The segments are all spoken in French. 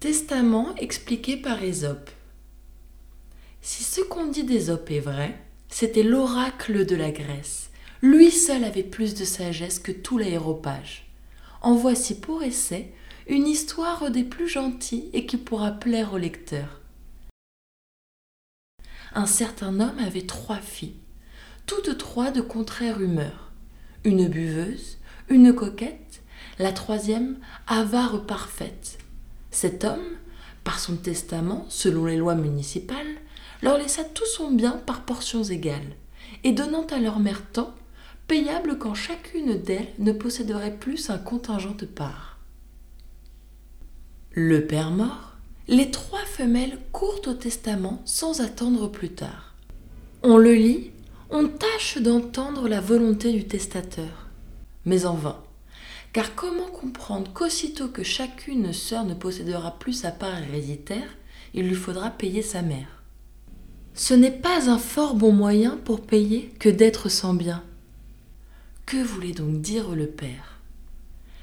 Testament expliqué par Ésope. Si ce qu'on dit d'Ésope est vrai, c'était l'oracle de la Grèce. Lui seul avait plus de sagesse que tout l'aéropage. En voici pour essai une histoire des plus gentilles et qui pourra plaire au lecteur. Un certain homme avait trois filles, toutes trois de contraire humeur. Une buveuse, une coquette, la troisième avare parfaite. Cet homme, par son testament, selon les lois municipales, leur laissa tout son bien par portions égales, et donnant à leur mère tant, payable quand chacune d'elles ne posséderait plus un contingent de part. Le père mort, les trois femelles courent au testament sans attendre plus tard. On le lit, on tâche d'entendre la volonté du testateur, mais en vain. Car comment comprendre qu'aussitôt que chacune sœur ne possédera plus sa part héréditaire, il lui faudra payer sa mère? Ce n'est pas un fort bon moyen pour payer que d'être sans bien. Que voulait donc dire le père?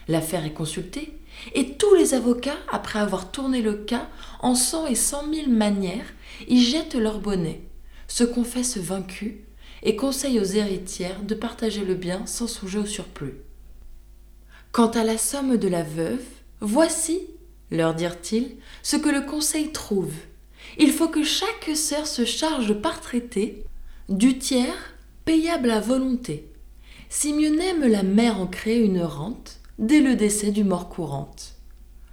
L'affaire est consultée, et tous les avocats, après avoir tourné le cas en cent et cent mille manières, y jettent leur bonnet, se confessent vaincus et conseillent aux héritières de partager le bien sans songer au surplus. Quant à la somme de la veuve, voici, leur dirent-ils, ce que le conseil trouve. Il faut que chaque sœur se charge par traité du tiers payable à volonté. Si mieux n'aime la mère en créer une rente, dès le décès du mort courante.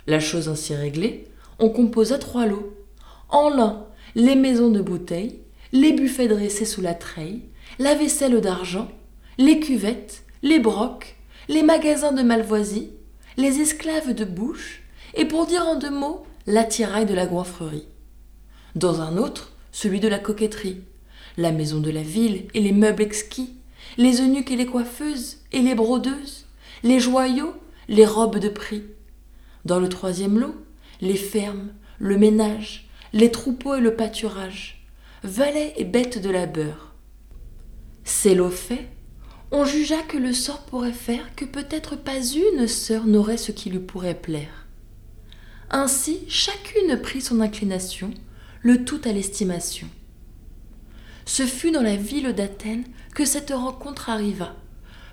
La chose ainsi réglée, on composa trois lots. En l'un, les maisons de bouteilles, les buffets dressés sous la treille, la vaisselle d'argent, les cuvettes, les brocs, les magasins de malvoisie, les esclaves de bouche, et pour dire en deux mots, l'attirail de la goinfrerie. Dans un autre, celui de la coquetterie, la maison de la ville et les meubles exquis, les eunuques et les coiffeuses et les brodeuses, les joyaux, les robes de prix. Dans le troisième lot, les fermes, le ménage, les troupeaux et le pâturage, valets et bêtes de labeur. Ces lots faits, on jugea que le sort pourrait faire que peut-être pas une sœur n'aurait ce qui lui pourrait plaire. Ainsi chacune prit son inclination, le tout à l'estimation. Ce fut dans la ville d'Athènes que cette rencontre arriva.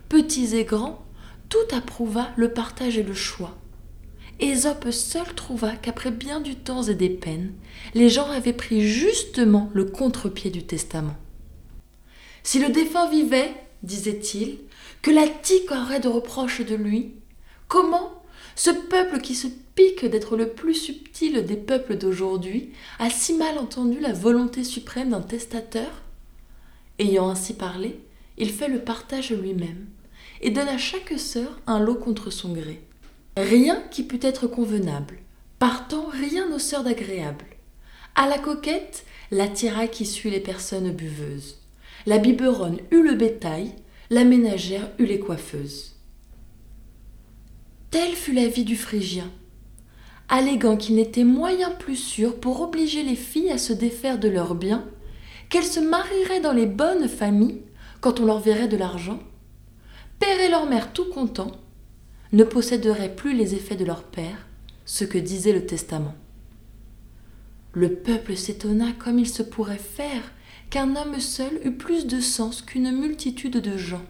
Petits et grands, tout approuva le partage et le choix. Ésope seul trouva qu'après bien du temps et des peines, les gens avaient pris justement le contre-pied du testament. Si le défunt vivait, disait-il, que la tique aurait de reproches de lui, comment ce peuple qui se pique d'être le plus subtil des peuples d'aujourd'hui a si mal entendu la volonté suprême d'un testateur? Ayant ainsi parlé, il fait le partage lui-même et donne à chaque sœur un lot contre son gré. Rien qui pût être convenable, partant rien aux sœurs d'agréable. À la coquette, l'attirail qui suit les personnes buveuses. La biberonne eut le bétail, la ménagère eut les coiffeuses. Telle fut la vie du Phrygien, alléguant qu'il n'était moyen plus sûr pour obliger les filles à se défaire de leurs biens, qu'elles se marieraient dans les bonnes familles quand on leur verrait de l'argent, et leur mère tout contents, ne posséderaient plus les effets de leur père, ce que disait le testament. Le peuple s'étonna comme il se pourrait faire qu'un homme seul eût plus de sens qu'une multitude de gens.